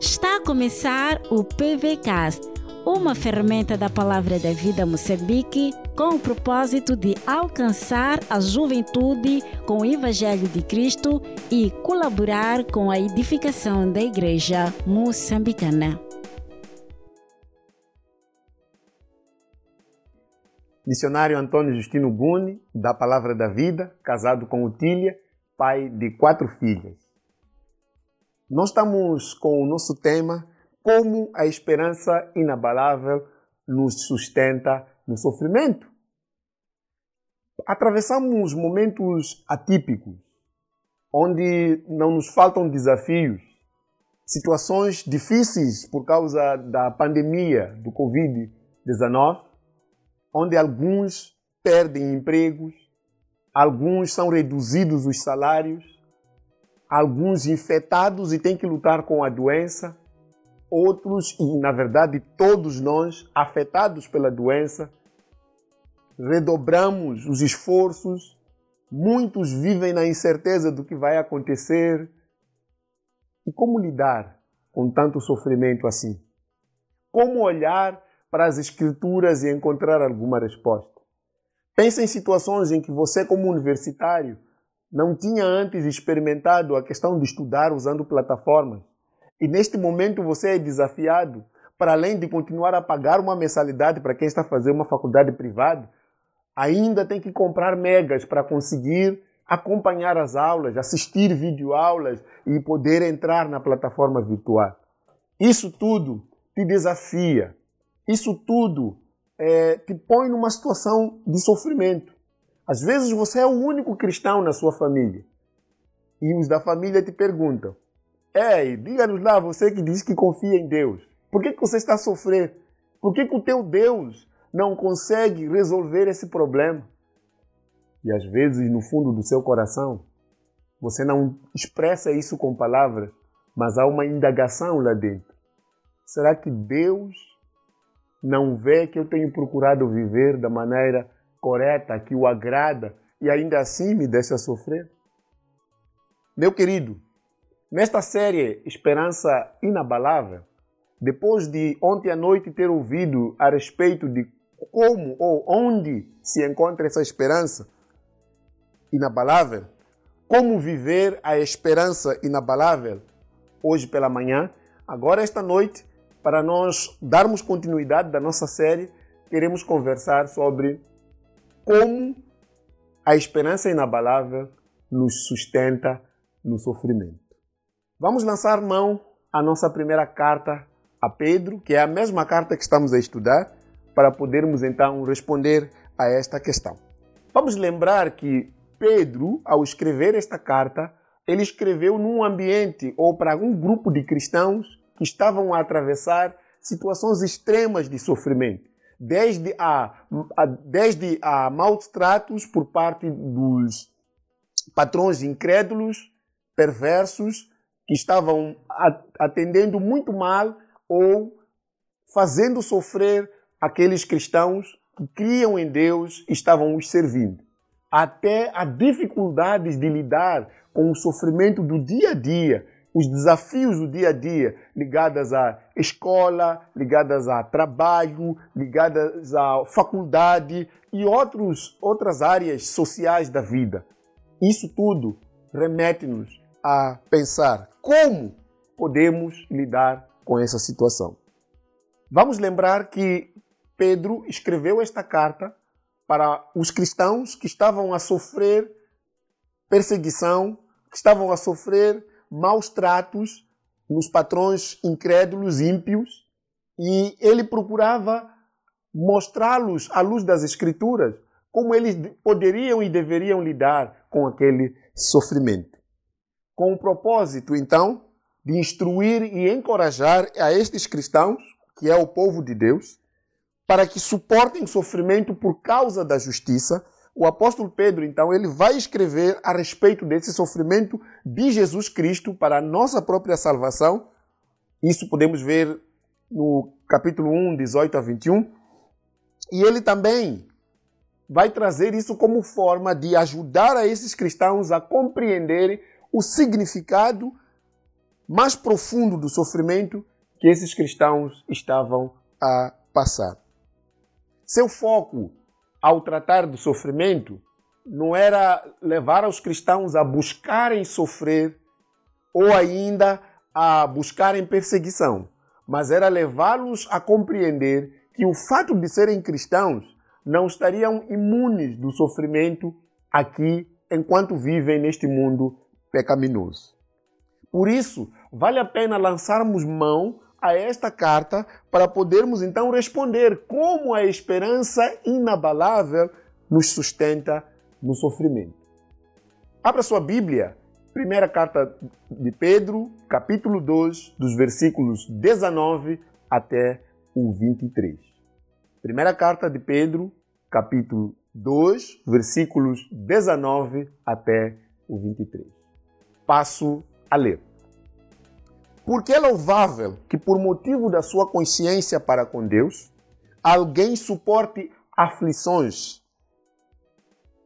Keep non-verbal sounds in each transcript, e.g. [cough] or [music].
Está a começar o PVCast, uma ferramenta da Palavra da Vida Moçambique com o propósito de alcançar a juventude com o Evangelho de Cristo e colaborar com a edificação da Igreja moçambicana. Missionário Antônio Justino Guni, da Palavra da Vida, casado com Utília, pai de quatro filhas. Nós estamos com o nosso tema Como a esperança inabalável nos sustenta no sofrimento. Atravessamos momentos atípicos, onde não nos faltam desafios, situações difíceis por causa da pandemia do Covid-19, onde alguns perdem empregos, alguns são reduzidos os salários, alguns infectados e têm que lutar com a doença, outros, e na verdade todos nós, afetados pela doença, redobramos os esforços, muitos vivem na incerteza do que vai acontecer. E como lidar com tanto sofrimento assim? Como olhar para as Escrituras e encontrar alguma resposta. Pense em situações em que você, como universitário, não tinha antes experimentado a questão de estudar usando plataformas. E neste momento você é desafiado, para além de continuar a pagar uma mensalidade para quem está fazendo uma faculdade privada, ainda tem que comprar megas para conseguir acompanhar as aulas, assistir videoaulas e poder entrar na plataforma virtual. Isso tudo te desafia, isso tudo é, te põe numa situação de sofrimento. Às vezes você é o único cristão na sua família. E os da família te perguntam: Ei, diga-nos lá, você que diz que confia em Deus, por que, que você está a sofrer? Por que, que o teu Deus não consegue resolver esse problema? E às vezes, no fundo do seu coração, você não expressa isso com palavras, mas há uma indagação lá dentro. Será que Deus não vê que eu tenho procurado viver da maneira correta, que o agrada e ainda assim me deixa sofrer? Meu querido, nesta série Esperança Inabalável, depois de ontem à noite ter ouvido a respeito de como ou onde se encontra essa esperança inabalável, como viver a esperança inabalável, hoje pela manhã, agora esta noite para nós darmos continuidade da nossa série, queremos conversar sobre como a esperança inabalável nos sustenta no sofrimento. Vamos lançar mão à nossa primeira carta a Pedro, que é a mesma carta que estamos a estudar, para podermos então responder a esta questão. Vamos lembrar que Pedro, ao escrever esta carta, ele escreveu num ambiente ou para um grupo de cristãos que estavam a atravessar situações extremas de sofrimento, desde a, a, desde a maus tratos por parte dos patrões incrédulos, perversos, que estavam atendendo muito mal ou fazendo sofrer aqueles cristãos que criam em Deus e estavam os servindo. Até a dificuldades de lidar com o sofrimento do dia a dia, os desafios do dia a dia ligados à escola, ligados a trabalho, ligados à faculdade e outros, outras áreas sociais da vida. Isso tudo remete-nos a pensar como podemos lidar com essa situação. Vamos lembrar que Pedro escreveu esta carta para os cristãos que estavam a sofrer perseguição, que estavam a sofrer maus tratos nos patrões incrédulos, ímpios, e ele procurava mostrá-los à luz das Escrituras como eles poderiam e deveriam lidar com aquele sofrimento. Com o propósito, então, de instruir e encorajar a estes cristãos, que é o povo de Deus, para que suportem sofrimento por causa da justiça o apóstolo Pedro, então, ele vai escrever a respeito desse sofrimento de Jesus Cristo para a nossa própria salvação. Isso podemos ver no capítulo 1, 18 a 21. E ele também vai trazer isso como forma de ajudar a esses cristãos a compreenderem o significado mais profundo do sofrimento que esses cristãos estavam a passar. Seu foco ao tratar do sofrimento não era levar os cristãos a buscarem sofrer ou ainda a buscarem perseguição, mas era levá-los a compreender que o fato de serem cristãos não estariam imunes do sofrimento aqui enquanto vivem neste mundo pecaminoso. Por isso, vale a pena lançarmos mão a esta carta para podermos então responder como a esperança inabalável nos sustenta no sofrimento. Abra sua Bíblia, primeira carta de Pedro, capítulo 2, dos versículos 19 até o 23. Primeira carta de Pedro, capítulo 2, versículos 19 até o 23. Passo a ler. Porque é louvável que, por motivo da sua consciência para com Deus, alguém suporte aflições,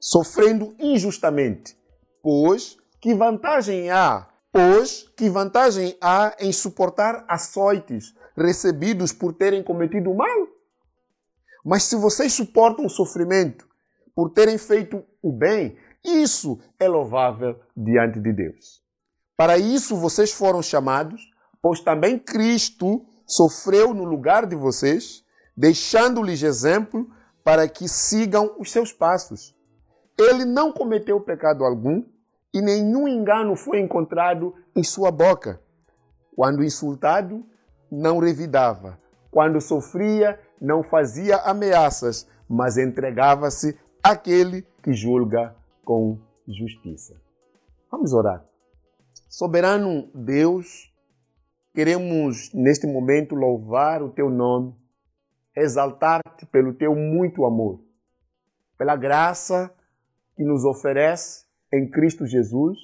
sofrendo injustamente, pois que vantagem há, pois que vantagem há em suportar açoites recebidos por terem cometido mal? Mas se vocês suportam o sofrimento por terem feito o bem, isso é louvável diante de Deus. Para isso vocês foram chamados, pois também Cristo sofreu no lugar de vocês, deixando-lhes exemplo para que sigam os seus passos. Ele não cometeu pecado algum e nenhum engano foi encontrado em sua boca. Quando insultado, não revidava. Quando sofria, não fazia ameaças, mas entregava-se àquele que julga com justiça. Vamos orar. Soberano Deus, queremos neste momento louvar o teu nome, exaltar-te pelo teu muito amor, pela graça que nos oferece em Cristo Jesus,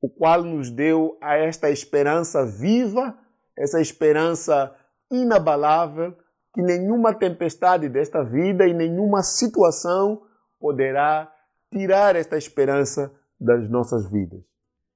o qual nos deu a esta esperança viva, essa esperança inabalável, que nenhuma tempestade desta vida e nenhuma situação poderá tirar esta esperança das nossas vidas.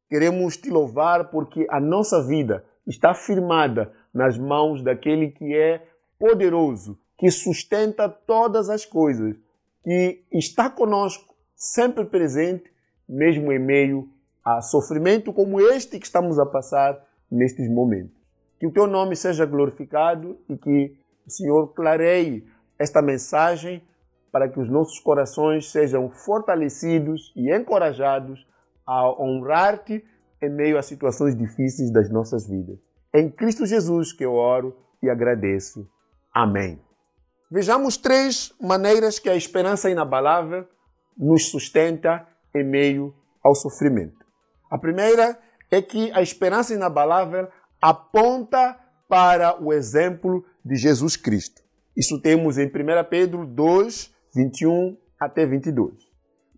Queremos te louvar porque a nossa vida está firmada nas mãos daquele que é poderoso, que sustenta todas as coisas, que está conosco, sempre presente, mesmo em meio a sofrimento como este que estamos a passar nestes momentos. Que o teu nome seja glorificado e que o Senhor clareie esta mensagem para que os nossos corações sejam fortalecidos e encorajados a honrar-te em meio a situações difíceis das nossas vidas. Em Cristo Jesus que eu oro e agradeço. Amém. Vejamos três maneiras que a esperança inabalável nos sustenta em meio ao sofrimento. A primeira é que a esperança inabalável aponta para o exemplo de Jesus Cristo. Isso temos em 1 Pedro 2, 21 até 22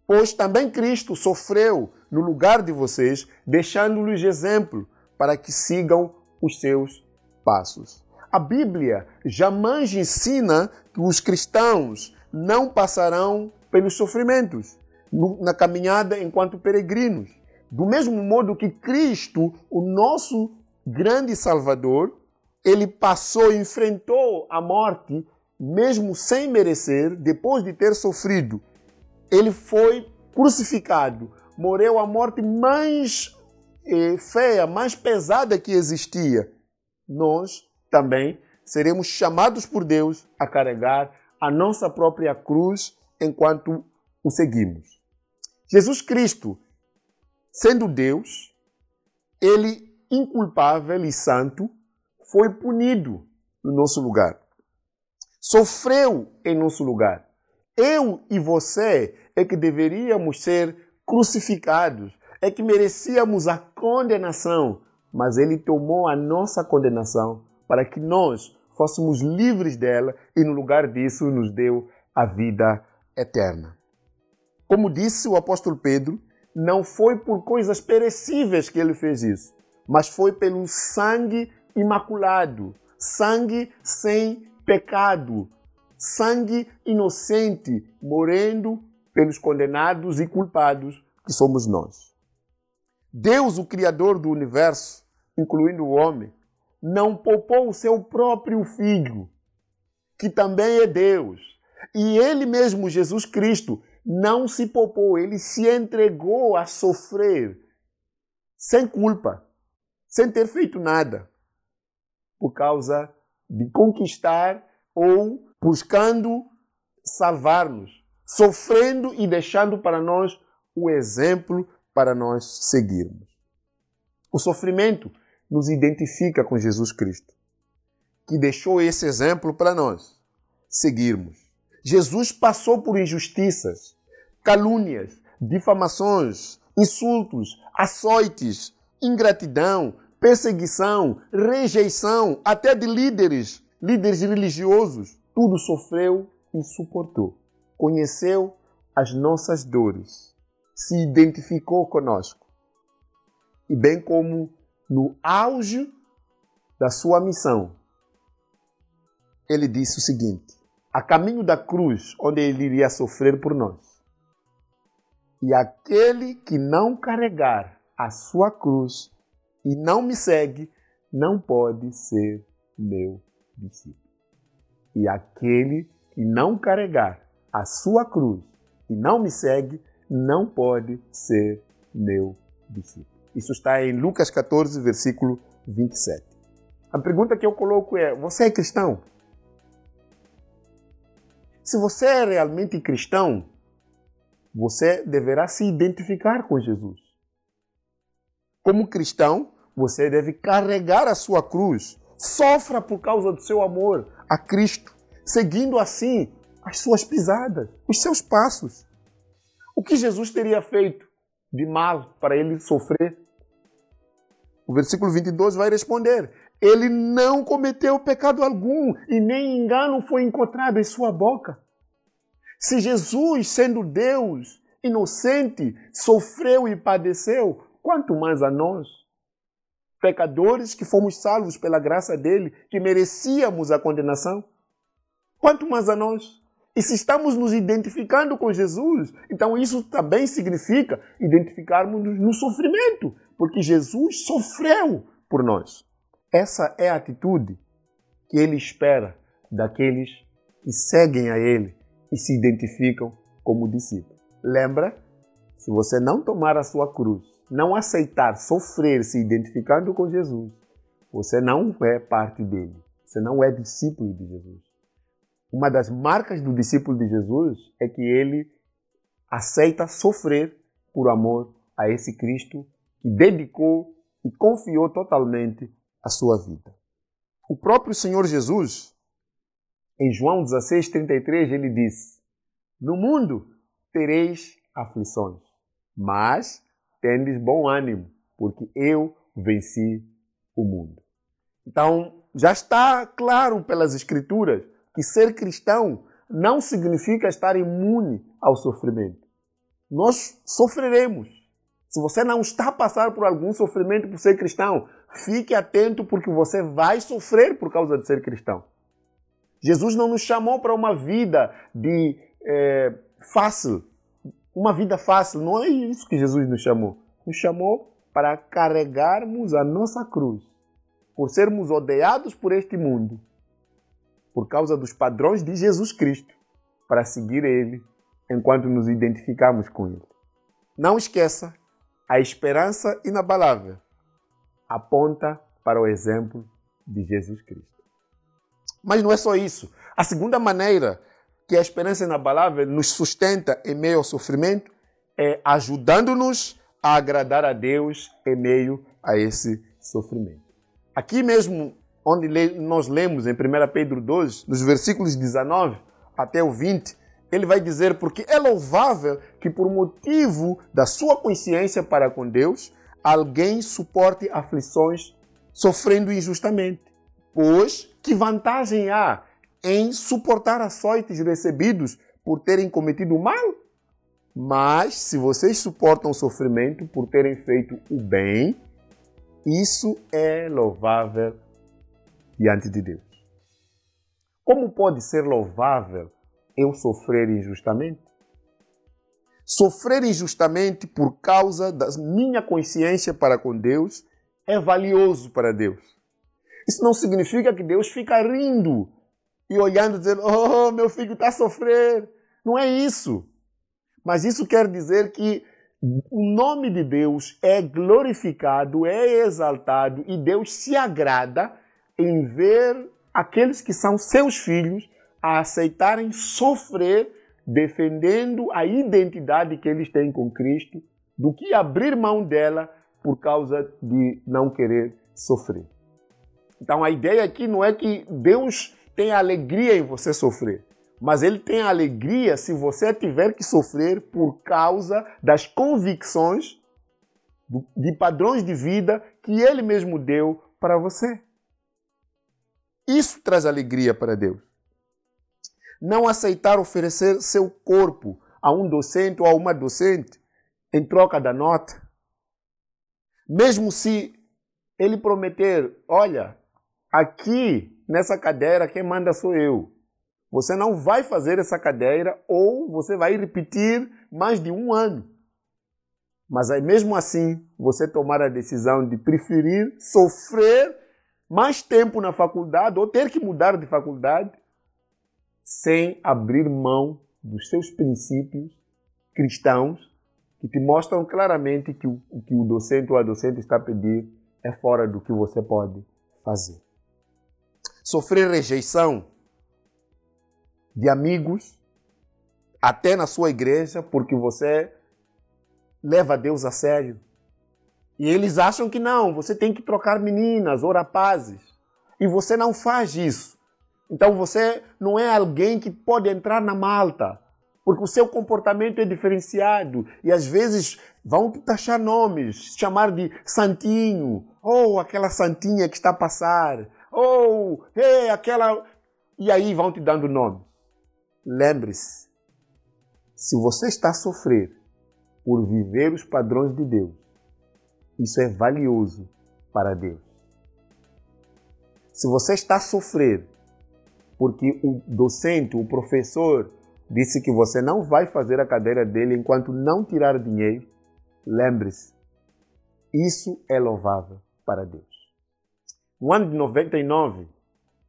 pois também Cristo sofreu no lugar de vocês, deixando-lhes exemplo para que sigam os seus passos. A Bíblia jamais ensina que os cristãos não passarão pelos sofrimentos na caminhada enquanto peregrinos. Do mesmo modo que Cristo, o nosso grande Salvador, ele passou, enfrentou a morte, mesmo sem merecer, depois de ter sofrido ele foi crucificado, morreu a morte mais eh, feia, mais pesada que existia. Nós também seremos chamados por Deus a carregar a nossa própria cruz enquanto o seguimos. Jesus Cristo, sendo Deus, ele inculpável e santo, foi punido no nosso lugar. Sofreu em nosso lugar eu e você é que deveríamos ser crucificados, é que merecíamos a condenação, mas ele tomou a nossa condenação para que nós fôssemos livres dela e no lugar disso nos deu a vida eterna. Como disse o apóstolo Pedro, não foi por coisas perecíveis que ele fez isso, mas foi pelo sangue imaculado, sangue sem pecado, sangue inocente morrendo pelos condenados e culpados que somos nós. Deus, o Criador do universo, incluindo o homem, não poupou o seu próprio Filho, que também é Deus. E ele mesmo, Jesus Cristo, não se poupou, ele se entregou a sofrer sem culpa, sem ter feito nada, por causa de conquistar ou buscando salvar-nos, sofrendo e deixando para nós o exemplo para nós seguirmos. O sofrimento nos identifica com Jesus Cristo, que deixou esse exemplo para nós seguirmos. Jesus passou por injustiças, calúnias, difamações, insultos, açoites, ingratidão, perseguição, rejeição, até de líderes, líderes religiosos. Tudo sofreu e suportou. Conheceu as nossas dores, se identificou conosco. E bem como no auge da sua missão, ele disse o seguinte: a caminho da cruz, onde ele iria sofrer por nós. E aquele que não carregar a sua cruz e não me segue, não pode ser meu discípulo. E aquele que não carregar a sua cruz e não me segue, não pode ser meu discípulo. Isso está em Lucas 14, versículo 27. A pergunta que eu coloco é: você é cristão? Se você é realmente cristão, você deverá se identificar com Jesus. Como cristão, você deve carregar a sua cruz. Sofra por causa do seu amor a Cristo, seguindo assim as suas pisadas, os seus passos. O que Jesus teria feito de mal para ele sofrer? O versículo 22 vai responder: Ele não cometeu pecado algum e nem engano foi encontrado em sua boca. Se Jesus, sendo Deus, inocente, sofreu e padeceu, quanto mais a nós, pecadores que fomos salvos pela graça dele, que merecíamos a condenação, quanto mais a nós. E se estamos nos identificando com Jesus, então isso também significa identificarmos-nos no sofrimento, porque Jesus sofreu por nós. Essa é a atitude que ele espera daqueles que seguem a ele e se identificam como discípulos. Lembra? Se você não tomar a sua cruz, não aceitar sofrer se identificando com Jesus, você não é parte dele. Você não é discípulo de Jesus. Uma das marcas do discípulo de Jesus é que ele aceita sofrer por amor a esse Cristo que dedicou e confiou totalmente a sua vida. O próprio Senhor Jesus, em João 16, 33, ele disse: No mundo tereis aflições, mas tendes bom ânimo, porque eu venci o mundo. Então, já está claro pelas Escrituras que ser cristão não significa estar imune ao sofrimento. Nós sofreremos, se você não está a passar por algum sofrimento por ser cristão, fique atento porque você vai sofrer por causa de ser cristão. Jesus não nos chamou para uma vida de é, fácil, uma vida fácil. Não é isso que Jesus nos chamou. Nos chamou para carregarmos a nossa cruz, por sermos odiados por este mundo, por causa dos padrões de Jesus Cristo, para seguir Ele enquanto nos identificamos com Ele. Não esqueça a esperança inabalável aponta para o exemplo de Jesus Cristo. Mas não é só isso. A segunda maneira que a esperança inabalável nos sustenta em meio ao sofrimento é ajudando-nos a agradar a Deus em meio a esse sofrimento. Aqui mesmo, onde nós lemos em 1 Pedro 2, nos versículos 19 até o 20, ele vai dizer porque é louvável que por motivo da sua consciência para com Deus, alguém suporte aflições sofrendo injustamente. Pois que vantagem há em suportar açoites recebidos por terem cometido mal? Mas se vocês suportam o sofrimento por terem feito o bem, isso é louvável diante de Deus. Como pode ser louvável eu sofrer injustamente? Sofrer injustamente por causa da minha consciência para com Deus é valioso para Deus. Isso não significa que Deus fica rindo e olhando, dizendo: Oh, meu filho está a sofrer. Não é isso. Mas isso quer dizer que o nome de Deus é glorificado, é exaltado e Deus se agrada em ver aqueles que são seus filhos a aceitarem sofrer defendendo a identidade que eles têm com Cristo, do que abrir mão dela por causa de não querer sofrer. Então a ideia aqui não é que Deus tem alegria em você sofrer mas ele tem alegria se você tiver que sofrer por causa das convicções de padrões de vida que ele mesmo deu para você. Isso traz alegria para Deus. Não aceitar oferecer seu corpo a um docente ou a uma docente em troca da nota. Mesmo se ele prometer, olha, aqui nessa cadeira quem manda sou eu. Você não vai fazer essa cadeira ou você vai repetir mais de um ano. Mas aí, mesmo assim, você tomar a decisão de preferir sofrer mais tempo na faculdade ou ter que mudar de faculdade sem abrir mão dos seus princípios cristãos que te mostram claramente que o que o docente ou a docente está a pedir é fora do que você pode fazer. Sofrer rejeição de amigos, até na sua igreja, porque você leva Deus a sério. E eles acham que não, você tem que trocar meninas ou rapazes. E você não faz isso. Então você não é alguém que pode entrar na malta, porque o seu comportamento é diferenciado. E às vezes vão te taxar nomes, chamar de santinho, ou aquela santinha que está a passar, ou hey, aquela. E aí vão te dando nome. Lembre-se, se você está a sofrer por viver os padrões de Deus, isso é valioso para Deus. Se você está a sofrer porque o docente, o professor, disse que você não vai fazer a cadeira dele enquanto não tirar dinheiro, lembre-se, isso é louvável para Deus. No ano de 99,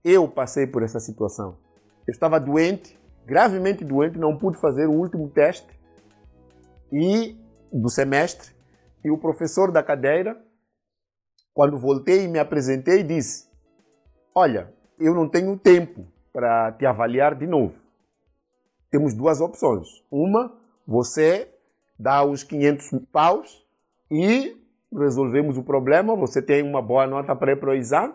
eu passei por essa situação. Eu estava doente, gravemente doente, não pude fazer o último teste e do semestre. E o professor da cadeira, quando voltei e me apresentei, disse: Olha, eu não tenho tempo para te avaliar de novo. Temos duas opções. Uma, você dá os 500 paus e resolvemos o problema, você tem uma boa nota para o exame,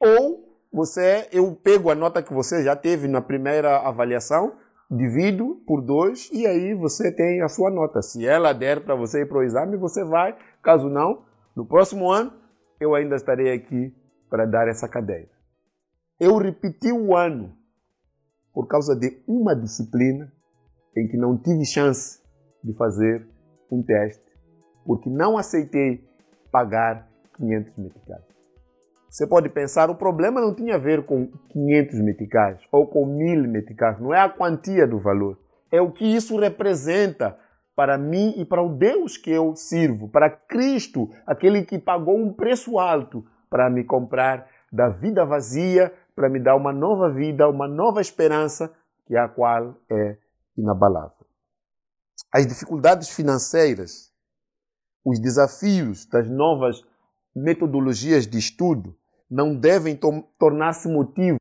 ou você, eu pego a nota que você já teve na primeira avaliação, divido por dois e aí você tem a sua nota. Se ela der para você ir para o exame, você vai. Caso não, no próximo ano eu ainda estarei aqui para dar essa cadeira. Eu repeti o ano por causa de uma disciplina em que não tive chance de fazer um teste, porque não aceitei pagar 500 meticais. Você pode pensar, o problema não tinha a ver com 500 meticais ou com 1000 meticais, não é a quantia do valor, é o que isso representa para mim e para o Deus que eu sirvo, para Cristo, aquele que pagou um preço alto para me comprar da vida vazia, para me dar uma nova vida, uma nova esperança, que é a qual é inabalável. As dificuldades financeiras, os desafios das novas metodologias de estudo, não devem tornar-se motivo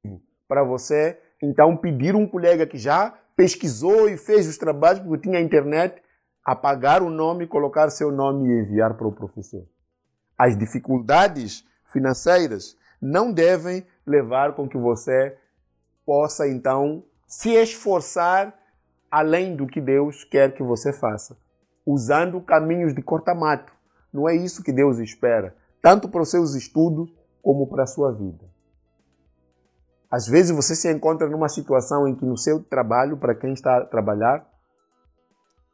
para você então pedir um colega que já pesquisou e fez os trabalhos porque tinha internet, apagar o nome, colocar seu nome e enviar para o professor. As dificuldades financeiras não devem levar com que você possa então se esforçar além do que Deus quer que você faça, usando caminhos de corta-mato. Não é isso que Deus espera, tanto para os seus estudos como para a sua vida. Às vezes você se encontra numa situação em que no seu trabalho, para quem está a trabalhar,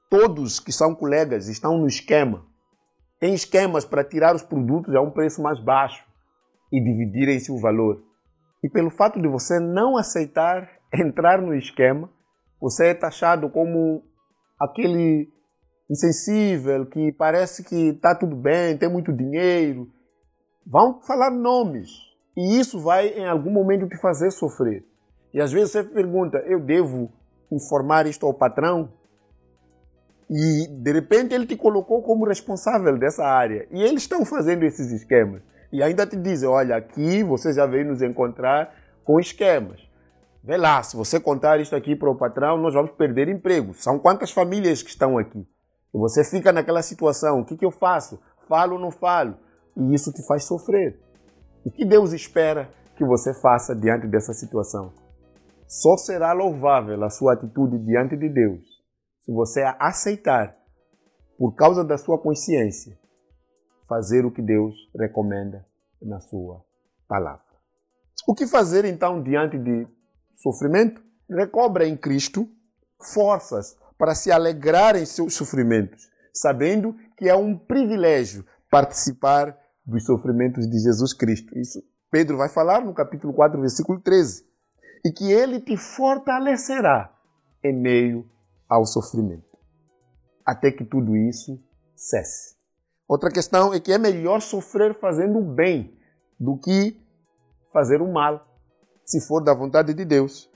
todos que são colegas estão no esquema. Tem esquemas para tirar os produtos a um preço mais baixo e dividirem-se o valor. E pelo fato de você não aceitar [laughs] entrar no esquema, você é taxado como aquele insensível, que parece que está tudo bem, tem muito dinheiro. Vão falar nomes. E isso vai, em algum momento, te fazer sofrer. E às vezes você pergunta: eu devo informar isto ao patrão? E de repente ele te colocou como responsável dessa área. E eles estão fazendo esses esquemas. E ainda te dizem: olha, aqui você já veio nos encontrar com esquemas. Vê lá, se você contar isto aqui para o patrão, nós vamos perder emprego. São quantas famílias que estão aqui? E você fica naquela situação: o que, que eu faço? Falo ou não falo? E isso te faz sofrer. O que Deus espera que você faça diante dessa situação? Só será louvável a sua atitude diante de Deus se você aceitar, por causa da sua consciência, fazer o que Deus recomenda na sua palavra. O que fazer então diante de sofrimento? Recobra em Cristo forças para se alegrar em seus sofrimentos, sabendo que é um privilégio participar dos sofrimentos de Jesus Cristo. Isso Pedro vai falar no capítulo 4, versículo 13. E que ele te fortalecerá em meio ao sofrimento, até que tudo isso cesse. Outra questão é que é melhor sofrer fazendo o bem do que fazer o mal, se for da vontade de Deus.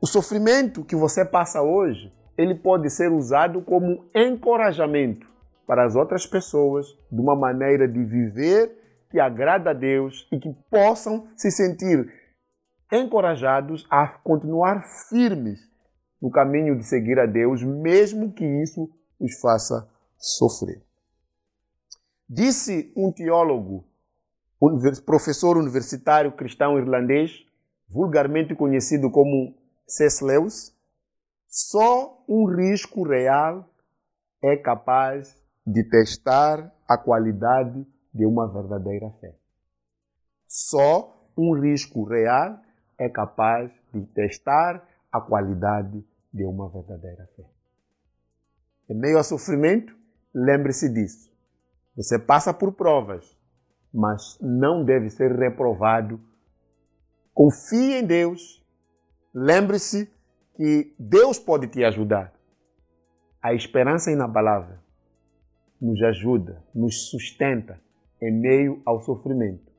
O sofrimento que você passa hoje, ele pode ser usado como encorajamento para as outras pessoas de uma maneira de viver que agrada a Deus e que possam se sentir encorajados a continuar firmes no caminho de seguir a Deus, mesmo que isso os faça sofrer. Disse um teólogo, professor universitário cristão irlandês, vulgarmente conhecido como C.S. Lewis, só um risco real é capaz de testar a qualidade de uma verdadeira fé. Só um risco real é capaz de testar a qualidade de uma verdadeira fé. Em meio ao sofrimento, lembre-se disso. Você passa por provas, mas não deve ser reprovado. Confie em Deus. Lembre-se que Deus pode te ajudar. A esperança inabalável nos ajuda, nos sustenta em meio ao sofrimento,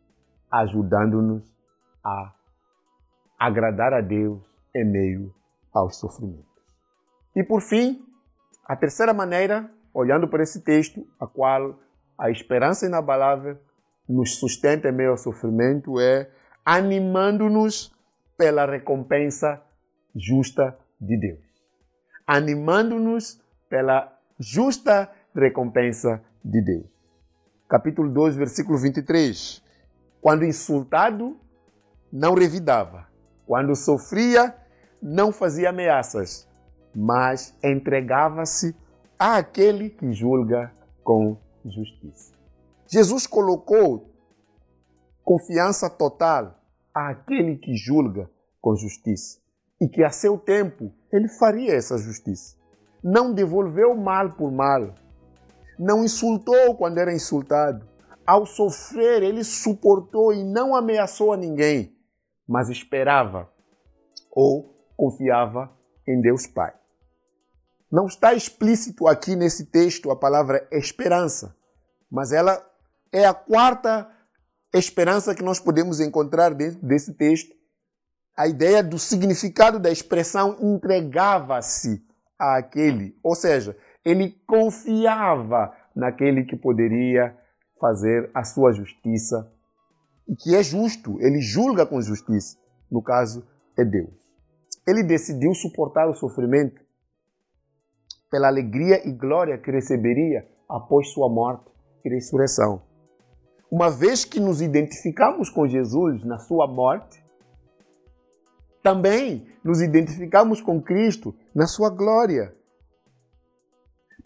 ajudando-nos a agradar a Deus em meio aos sofrimentos. E por fim, a terceira maneira, olhando para esse texto, a qual a esperança inabalável nos sustenta em meio ao sofrimento, é animando-nos pela recompensa justa de Deus. Animando-nos pela justa recompensa de Deus. Capítulo 2, versículo 23. Quando insultado, não revidava. Quando sofria, não fazia ameaças, mas entregava-se àquele que julga com justiça. Jesus colocou confiança total àquele que julga com justiça e que a seu tempo ele faria essa justiça. Não devolveu mal por mal, não insultou quando era insultado. Ao sofrer, ele suportou e não ameaçou a ninguém, mas esperava ou confiava em Deus Pai. Não está explícito aqui nesse texto a palavra esperança, mas ela é a quarta esperança que nós podemos encontrar dentro desse texto. A ideia do significado da expressão entregava-se àquele, ou seja, ele confiava naquele que poderia fazer a sua justiça e que é justo, ele julga com justiça. No caso, é Deus. Ele decidiu suportar o sofrimento pela alegria e glória que receberia após sua morte e ressurreição. Uma vez que nos identificamos com Jesus na sua morte, também nos identificamos com Cristo na sua glória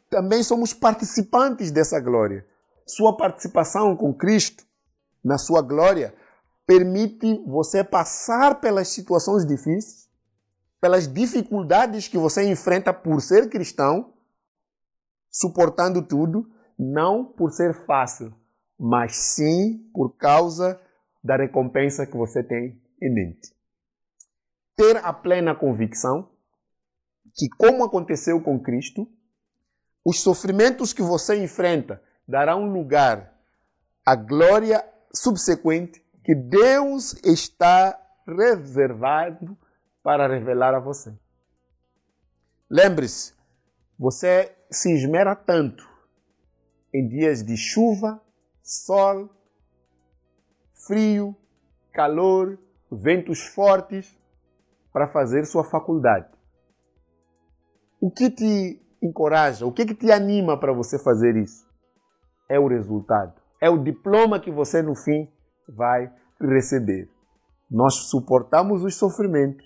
também somos participantes dessa glória. Sua participação com Cristo na sua glória permite você passar pelas situações difíceis, pelas dificuldades que você enfrenta por ser cristão, suportando tudo, não por ser fácil, mas sim por causa da recompensa que você tem em mente. Ter a plena convicção que, como aconteceu com Cristo, os sofrimentos que você enfrenta darão lugar à glória subsequente que Deus está reservado para revelar a você. Lembre-se, você se esmera tanto em dias de chuva, sol, frio, calor, ventos fortes para fazer sua faculdade. O que encoraja, o que, que te anima para você fazer isso? É o resultado, é o diploma que você no fim vai receber. Nós suportamos os sofrimentos,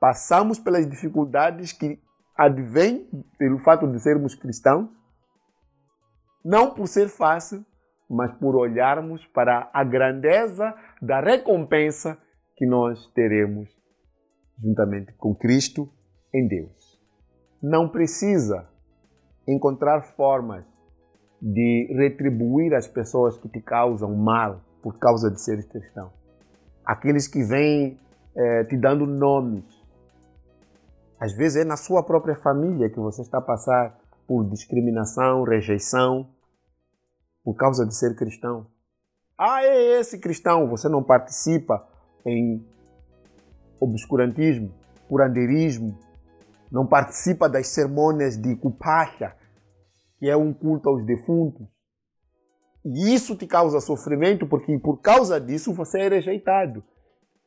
passamos pelas dificuldades que advêm pelo fato de sermos cristãos, não por ser fácil, mas por olharmos para a grandeza da recompensa que nós teremos juntamente com Cristo em Deus não precisa encontrar formas de retribuir as pessoas que te causam mal por causa de seres cristão. Aqueles que vêm é, te dando nomes. Às vezes é na sua própria família que você está a passar por discriminação, rejeição, por causa de ser cristão. Ah, é esse cristão, você não participa em obscurantismo, curandeirismo, não participa das cerimônias de Kupacha, que é um culto aos defuntos. E isso te causa sofrimento, porque por causa disso você é rejeitado.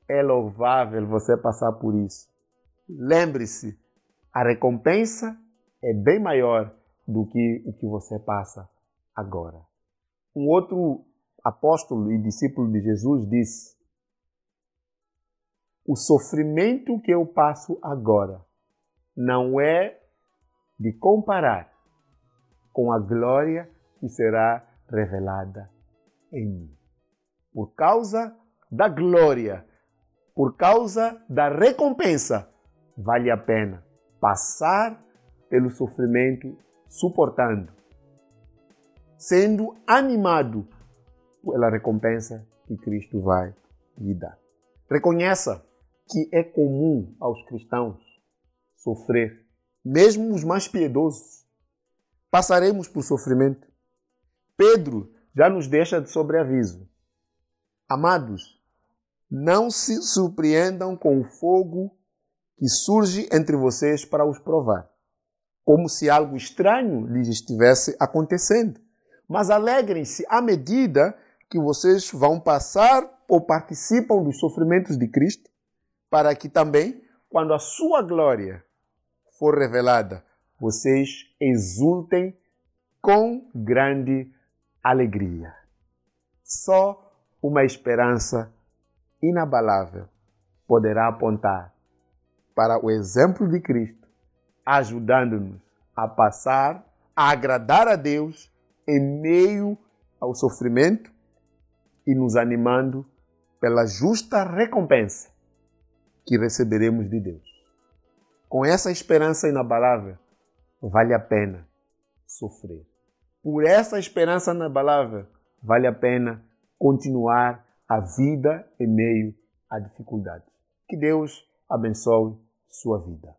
É louvável você passar por isso. Lembre-se, a recompensa é bem maior do que o que você passa agora. Um outro apóstolo e discípulo de Jesus disse: O sofrimento que eu passo agora não é de comparar com a glória que será revelada em mim. Por causa da glória, por causa da recompensa, vale a pena passar pelo sofrimento suportando, sendo animado pela recompensa que Cristo vai lhe dar. Reconheça que é comum aos cristãos sofrer, mesmo os mais piedosos. Passaremos por sofrimento. Pedro já nos deixa de sobreaviso. Amados, não se surpreendam com o fogo que surge entre vocês para os provar, como se algo estranho lhes estivesse acontecendo. Mas alegrem-se à medida que vocês vão passar ou participam dos sofrimentos de Cristo, para que também, quando a sua glória for revelada, vocês exultem com grande alegria. Só uma esperança inabalável poderá apontar para o exemplo de Cristo, ajudando-nos a passar a agradar a Deus em meio ao sofrimento e nos animando pela justa recompensa que receberemos de Deus. Com essa esperança inabalável, vale a pena sofrer. Por essa esperança inabalável, vale a pena continuar a vida em meio à dificuldade. Que Deus abençoe sua vida.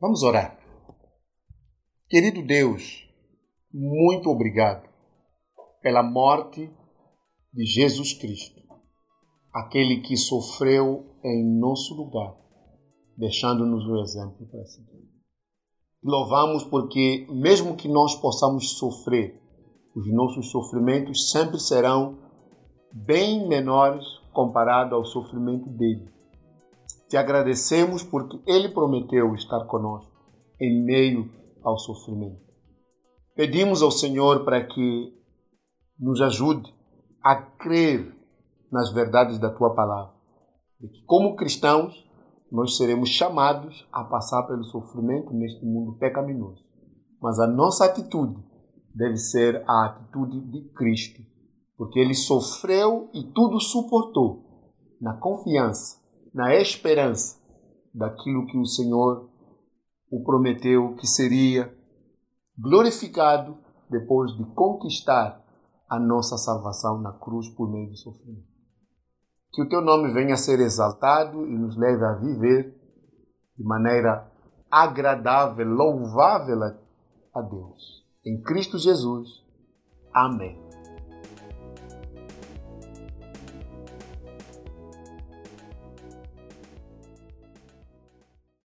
Vamos orar. Querido Deus, muito obrigado pela morte de Jesus Cristo, aquele que sofreu em nosso lugar deixando-nos o exemplo para seguir. Louvamos porque, mesmo que nós possamos sofrer, os nossos sofrimentos sempre serão bem menores comparado ao sofrimento dele. Te agradecemos porque ele prometeu estar conosco em meio ao sofrimento. Pedimos ao Senhor para que nos ajude a crer nas verdades da tua palavra. E que, como cristãos, nós seremos chamados a passar pelo sofrimento neste mundo pecaminoso. Mas a nossa atitude deve ser a atitude de Cristo, porque ele sofreu e tudo suportou na confiança, na esperança daquilo que o Senhor o prometeu que seria glorificado depois de conquistar a nossa salvação na cruz por meio do sofrimento. Que o teu nome venha a ser exaltado e nos leve a viver de maneira agradável, louvável a Deus. Em Cristo Jesus. Amém.